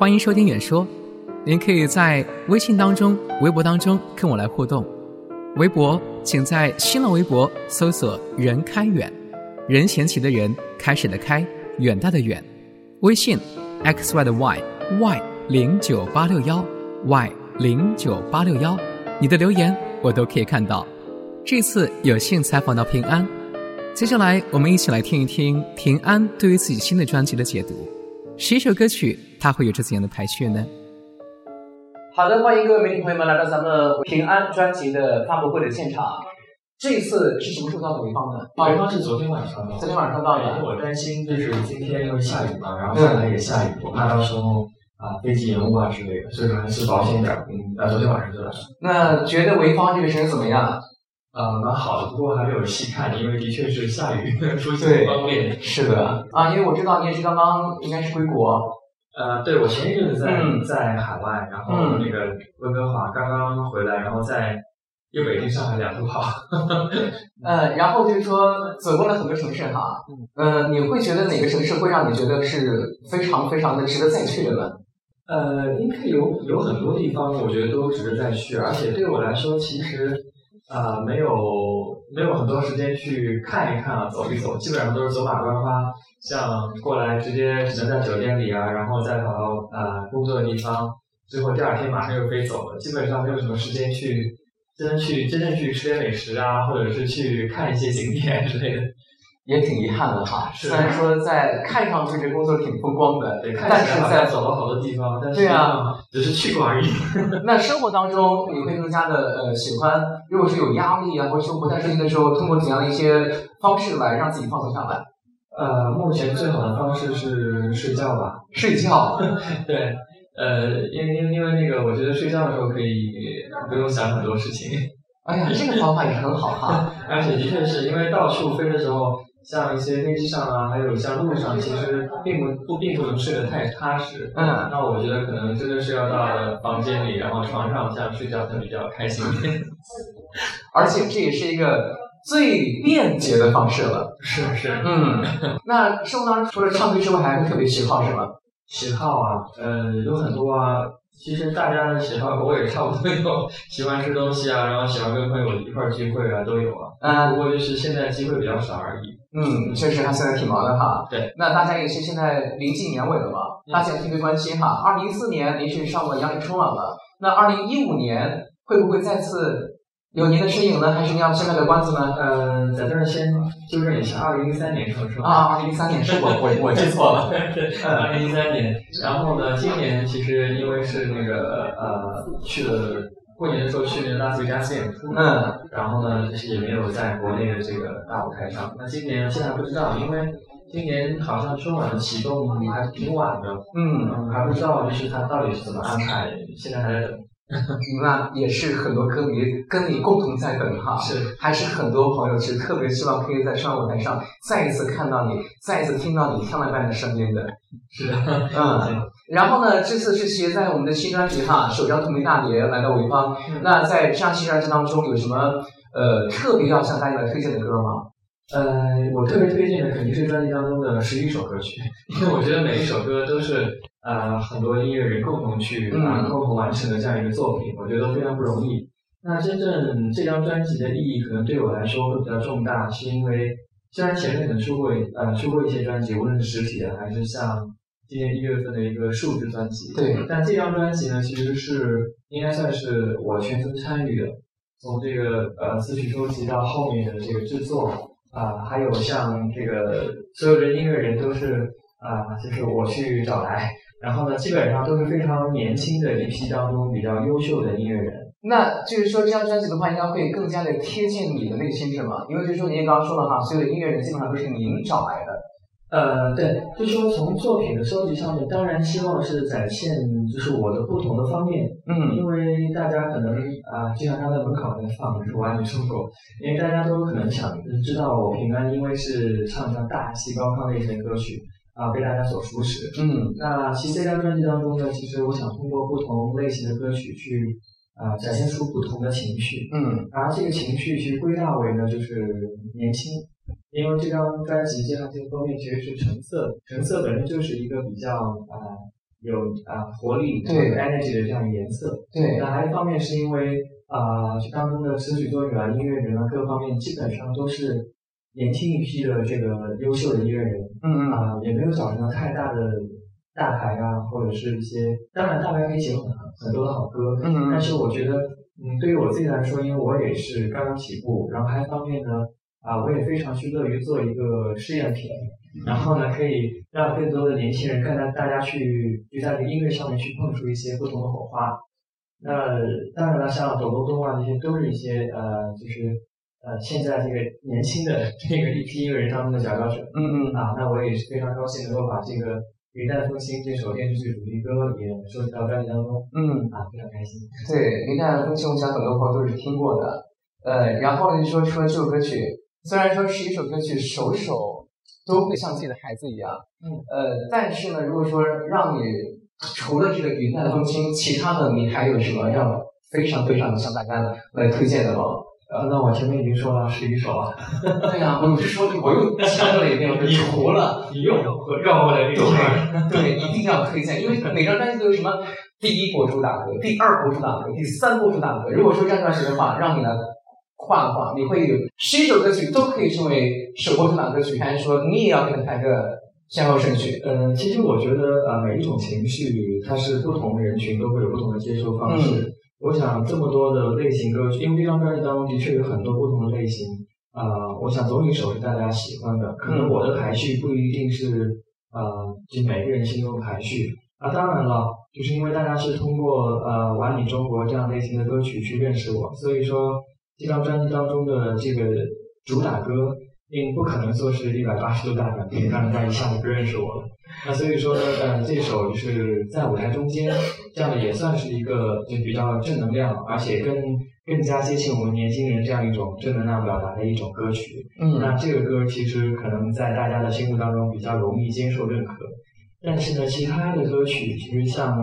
欢迎收听远说。您可以在微信当中、微博当中跟我来互动。微博请在新浪微博搜索“任开远”，任贤齐的任，开始的开，远大的远。微信 x y 的 y y 零九八六幺 y 零九八六幺，你的留言我都可以看到。这次有幸采访到平安，接下来我们一起来听一听平安对于自己新的专辑的解读。十一首歌曲，他会有着怎样的排序呢？好的，欢迎各位媒体朋友们来到咱们平安专辑的发布会的现场。这一次是什么时候到的潍坊呢？潍坊是昨天晚上到。昨天晚上到的。因为我担心就是今天因为下雨嘛，然后上海也下雨，我怕到时候啊飞机延误啊之类的，所以说还是保险点。嗯，啊，昨天晚上就来。那觉得潍坊这个城市怎么样？呃，蛮好的，不过还没有细看，因为的确是下雨，出行不方便。是的。啊，因为我知道你也是刚刚应该是归国。呃，对，我前一阵子在在海外，然后那个温哥华刚刚回来，然后在又北京、上海两头跑。呃，然后就是说走过了很多城市哈，呃，你会觉得哪个城市会让你觉得是非常非常的值得再去的呢？呃，应该有有很多地方，我觉得都值得再去，而且对我来说，其实。啊，没有没有很多时间去看一看啊，走一走，基本上都是走马观花。像过来直接只能在酒店里啊，然后再跑到呃工作的地方，最后第二天马上又飞走了，基本上没有什么时间去真正去真正去吃点美食啊，或者是去看一些景点之类的。也挺遗憾的哈，虽然说在看上去这工作挺风光的，对，但是在走了好多地方，但是对啊，只是去过而已。那生活当中你会更加的呃喜欢，如果是有压力啊，或者说不太顺心的时候，通过怎样的一些方式来让自己放松下来？呃，目前最好的方式是睡觉吧。睡觉？对，呃，因为因为因为那个，我觉得睡觉的时候可以不用想很多事情。哎呀，这个方法也很好哈。而且的确是因为到处飞的时候。像一些飞机上啊，还有像路上，其实并不不并不能睡得太踏实。嗯。那我觉得可能真的是要到房间里，然后床上这样睡觉才比较开心一点。而且这也是一个最便捷的方式了。是是。嗯。那生活当中除了唱歌之外，还会特别喜好什么？喜好啊，呃，有很多啊。其实大家的喜好我也差不多有，喜欢吃东西啊，然后喜欢跟朋友一块儿聚会啊，都有啊。嗯。不过就是现在机会比较少而已。嗯，确实他现在挺忙的哈。对。那大家也是现在临近年尾了嘛，大家特别关心哈。二零一四年您是上过央视春晚了，那二零一五年会不会再次有您的身影呢？还是您要先卖个关子呢？嗯，在这儿先纠正一下，二零一三年上春晚。啊，二零一三年是我我我记错了。二零一三年，然后呢，今年其实因为是那个呃去了。过年的时候去那个拉斯维加斯演出，嗯，然后呢，就是也没有在国内的这个大舞台上。那今年现在不知道，因为今年好像春晚的启动还是挺晚的，嗯，还不知道就是他到底是怎么安排，现在还在等。那也是很多歌迷跟你共同在等哈，是，还是很多朋友其实特别希望可以在春晚舞台上再一次看到你，再一次听到你天籁般的声音的。是的，嗯。然后呢，这次是携在我们的新专辑哈，首张同名大碟来到潍坊。那在这张新专辑当中，有什么呃特别要向大家来推荐的歌吗？呃，我特别推荐的肯定是专辑当中的十一首歌曲，因为我觉得每一首歌都是呃很多音乐人共同去啊共同完成的这样一个作品，我觉得都非常不容易。那真正这张专辑的意义可能对我来说会比较重大，是因为虽然前面可能出过呃出过一些专辑，无论是实体的还是像今年一月份的一个数字专辑，对，但这张专辑呢其实是应该算是我全程参与的，从这个呃词曲收集到后面的这个制作。啊，还有像这个所有的音乐人都是啊，就是我去找来，然后呢，基本上都是非常年轻的一批当中比较优秀的音乐人。那就是说，这张专辑的话，应该会更加的贴近你的内心，是吗？因为就是说，您刚刚说了哈，所有的音乐人基本上都是您找来的。呃，对，就说从作品的收集上面，当然希望是展现就是我的不同的方面，嗯，因为大家可能啊，就像刚才门口在放的是《完美生活》，因为大家都可能想知道我平安，因为是唱像大气高亢类型的歌曲啊，被大家所熟识，嗯，那其实这张专辑当中呢，其实我想通过不同类型的歌曲去啊，展现出不同的情绪，嗯，然后这个情绪其实归纳为呢，就是年轻。因为这张专辑这张这个封面其实是橙色，橙色本身就是一个比较啊有啊活力、对。有 energy 的这样一个颜色。对，那还一方面是因为啊、这当中的词曲作者啊、音乐人啊，各方面基本上都是年轻一批的这个优秀的音乐人嗯嗯。啊、也没有找什么太大的大牌啊，或者是一些，当然大牌可以写很很多的好歌，嗯但是我觉得，嗯，对于我自己来说，因为我也是刚刚起步，然后还一方面呢，啊，我也非常去乐于做一个试验品，然后呢，可以让更多的年轻人看到大家去就在这个音乐上面去碰出一些不同的火花。那当然了，像抖抖动啊，这些都是一些呃，就是呃，现在这个年轻的这个一批音乐人当中的佼佼者。嗯嗯啊，那我也是非常高兴能够把这个《云淡风轻》这首电视剧主题歌也收集到专辑当中，嗯，啊，非常开心。对，云淡风轻，我想很多朋友都是听过的。呃，然后呢，就说出了这首歌曲，虽然说是一首歌曲，首首都会像自己的孩子一样，嗯，呃，但是呢，如果说让你除了这个云淡风轻，其他的你还有什么让非常非常想大家来推荐的吗？呃，那我前面已经说了十一首了，对呀、我是说我又强调了一遍，我是除了你又绕回来这个话题。对，一定要推荐，因为每张专辑都有什么第一波主打歌、第二波主打歌、第三波主打歌。如果说这样下去的话，让你来画的话，你会有十一首歌曲都可以成为首播主打歌曲，还是说你也要给它排个先后顺序？呃，其实我觉得呃，每一种情绪，它是不同的人群都会有不同的接收方式。我想这么多的类型歌曲，因为这张专辑当中的确有很多不同的类型。啊、我想总有一首是大家喜欢的，可能我的排序不一定是呃，就每个人心中的排序。啊，当然了，就是因为大家是通过呃《玩你中国》这样类型的歌曲去认识我，所以说这张专辑当中的这个主打歌，并不可能说是一百八十度大转变，让大家一下子不认识我了。那所以说呢，呃，这首就是在舞台中间，这样的也算是一个就比较正能量，而且更更加接近我们年轻人这样一种正能量表达的一种歌曲。嗯。那这个歌其实可能在大家的心目当中比较容易接受认可，但是呢，其他的歌曲其实像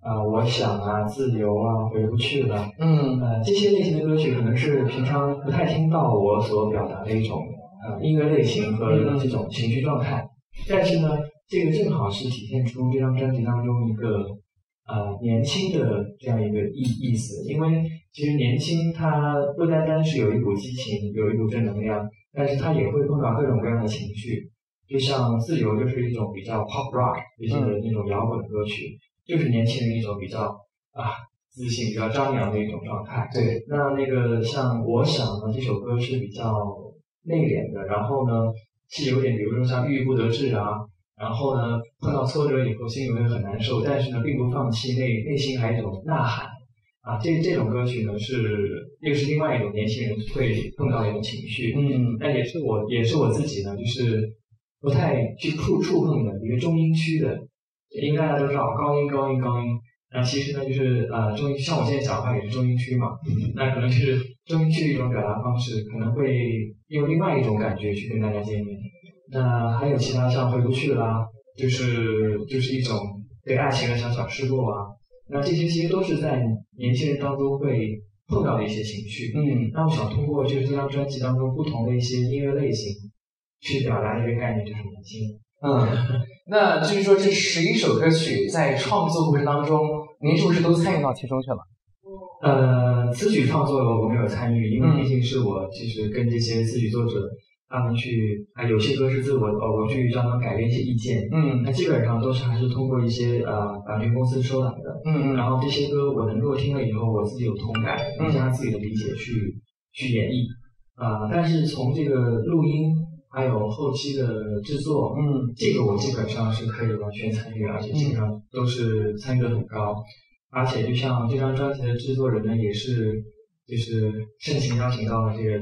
啊、呃我想啊、自由啊、回不去了，嗯。呃，这些类型的歌曲可能是平常不太听到我所表达的一种呃音乐类型和这种情绪状态，但是呢，这个正好是体现出这张专辑当中一个呃年轻的这样一个意意思，因为其实年轻它不单单是有一股激情，有一股正能量，但是它也会碰到各种各样的情绪，就像自由就是一种比较 pop rock 一些的那种摇滚歌曲，就是年轻人一种比较啊自信、比较张扬的一种状态。对，那那个像我想呢，这首歌是比较内敛的，然后呢是有点，比如说像郁郁不得志啊，然后呢碰到挫折以后心里会很难受，但是呢并不放弃，内内心还有一种呐喊啊。这这种歌曲呢是又是另外一种年轻人会碰到的一种情绪，嗯但也是我也是我自己呢，就是不太去触触碰的一个中音区的，应该大家都知道高音高音高音。那其实呢，就是呃中音，像我现在讲话也是中音区嘛，那可能就是中音区的一种表达方式，可能会用另外一种感觉去跟大家见面。那还有其他像回不去啦，就是就是一种对爱情的小小失落啊。那这些其实都是在年轻人当中会碰到的一些情绪。嗯那我想通过就是这张专辑当中不同的一些音乐类型，去表达一个概念，就是年轻。嗯，那就是说这十一首歌曲在创作过程当中，您是不是都参与到其中去了？呃，词曲创作我没有参与，因为嗯毕竟是我就是跟这些词曲作者他们去啊，有些歌是自我呃我去让他们改变一些意见，嗯那基本上都是还是通过一些呃版权公司收来的。嗯然后这些歌我能够听了以后，我自己有同感，嗯加上自己的理解去去演绎。啊、但是从这个录音还有后期的制作，嗯这个我基本上是可以完全参与，而且基本上都是参与度很高。而且就像这张专辑的制作人呢，也是就是盛情邀请到了这个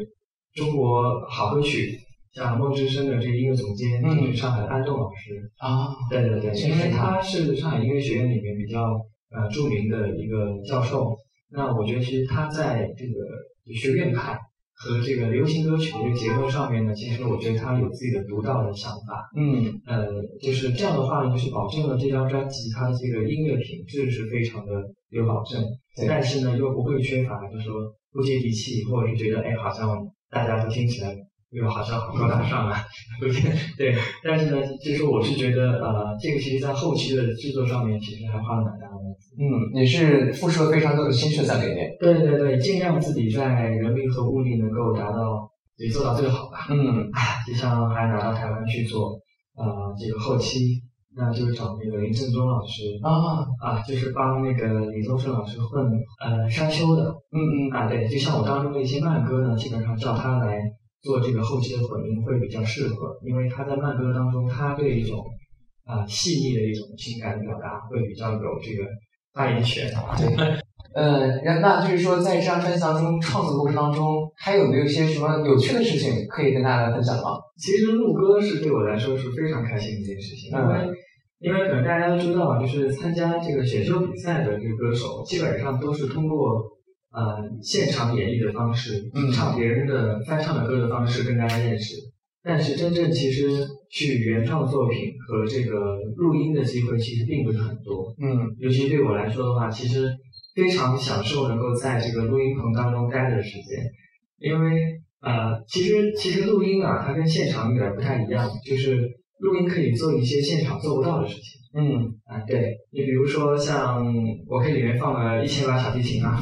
中国好歌曲，像梦之声的这个音乐总监，嗯就是上海的安栋老师。啊对对对，是因为他是上海音乐学院里面比较呃著名的一个教授。那我觉得其实他在这个学院派和这个流行歌曲的这个结合上面呢，其实我觉得他有自己的独到的想法。嗯呃，就是这样的话呢，就是保证了这张专辑它的这个音乐品质是非常的有保证，但是呢又不会缺乏，就是说不接地气，或者是觉得哎好像大家都听起来又好像很高大上啊，有点对。但是呢，就是我是觉得呃，这个其实在后期的制作上面，其实还花了蛮大的。嗯，也是付出了非常多的心血在里面。对对对，尽量自己在人力和物力能够达到，也做到最好吧。嗯，就像还拿到台湾去做呃这个后期。那就找那个林正中老师啊啊，就是帮那个李宗盛老师混呃山丘的，嗯嗯啊对，就像我当中的一些慢歌呢，基本上叫他来做这个后期的混音会比较适合，因为他在慢歌当中，他对一种啊细腻的一种情感的表达会比较有这个发言权。对。呃，那就是说，在这张专辑当中，创作过程当中，还有没有一些什么有趣的事情可以跟大家分享吗？其实录歌是对我来说是非常开心的一件事情，因为因为可能大家都知道，就是参加这个选秀比赛的这个歌手，基本上都是通过呃现场演绎的方式，唱别人的翻唱的歌的方式跟大家认识。但是真正其实去原创作品和这个录音的机会其实并不是很多。嗯，尤其对我来说的话，其实。非常享受能够在这个录音棚当中待着的时间，因为呃，其实其实录音啊，它跟现场有点不太一样，就是录音可以做一些现场做不到的事情。嗯，啊，对你比如说像我可以里面放了一千把小提琴啊，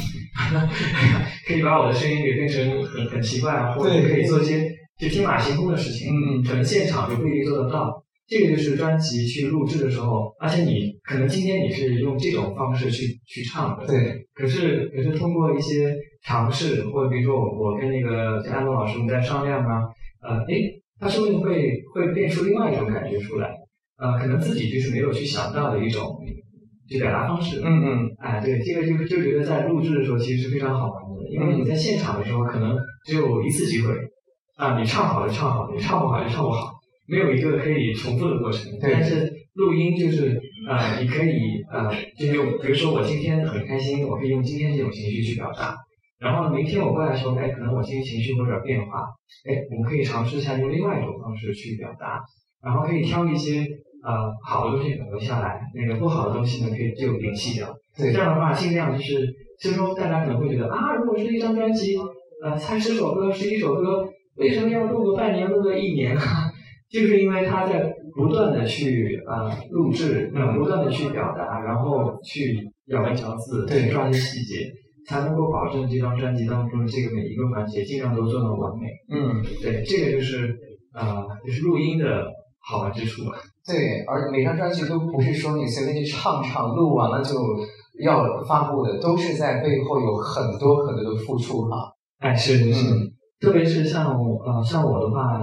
可以把我的声音给变成很很奇怪啊，或者可以做一些就天马行空的事情，嗯，可能现场就不一定做得到。这个就是专辑去录制的时候，而且你可能今天你是用这种方式去去唱的，对。可是可是通过一些尝试，或者比如说我我跟那个安东老师我们在商量啊，呃，诶，他说不定会会变出另外一种感觉出来，呃，可能自己就是没有去想到的一种就表达方式。嗯嗯。哎，对，这个就就觉得在录制的时候其实是非常好玩的，因为你在现场的时候可能只有一次机会，啊，你唱好就唱好，你唱不好就唱不好。没有一个可以重复的过程，但是录音就是呃，你可以呃，就用，比如说我今天很开心，我可以用今天这种情绪去表达，然后明天我过来的时候，哎，可能我今天情绪会有点变化，哎，我们可以尝试一下用另外一种方式去表达，然后可以挑一些呃好的东西保留下来，那个不好的东西呢，可以就摒弃掉。对，这样的话尽量就是，虽说大家可能会觉得啊，如果是一张专辑，呃，才十首歌，十一首歌，为什么要录个半年，录个一年啊？就是因为他在不断的去呃录制，呃不断的去表达，然后去咬文嚼字，去抓一些细节，才能够保证这张专辑当中的这个每一个环节尽量都做到完美。嗯，对，这个就是呃就是录音的好玩之处吧。对，而每张专辑都不是说你随便去唱唱，录完了就要发布的，都是在背后有很多很多的付出哈。哎，是是是，特别是像呃像我的话。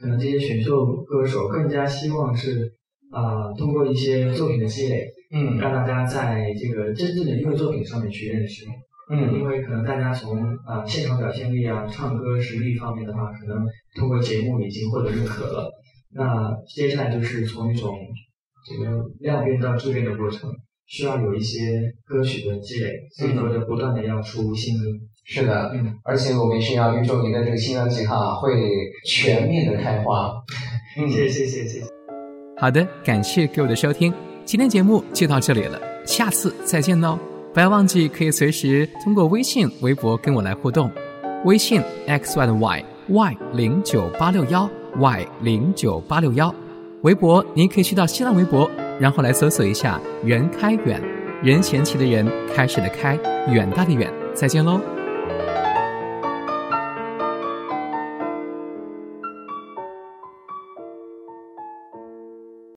可能这些选秀歌手更加希望是，呃，通过一些作品的积累，嗯，让大家在这个真正的音乐作品上面去认识，嗯，因为可能大家从啊现场表现力啊、唱歌实力方面的话，可能通过节目已经获得认可了，那接下来就是从一种这个量变到质变的过程，需要有一些歌曲的积累，所以说就不断的要出新歌。是的，嗯，而且我们也是要预祝您的这个新专辑哈会全面的开花。嗯，谢谢谢谢。好的，感谢各位的收听，今天节目就到这里了，下次再见喽！不要忘记可以随时通过微信、微博跟我来互动，微信 x y 的 y y 零九八六幺 y 零九八六幺，微博您可以去到新浪微博，然后来搜索一下“任开远”，任贤齐的任，开始的开，远大的远，再见喽！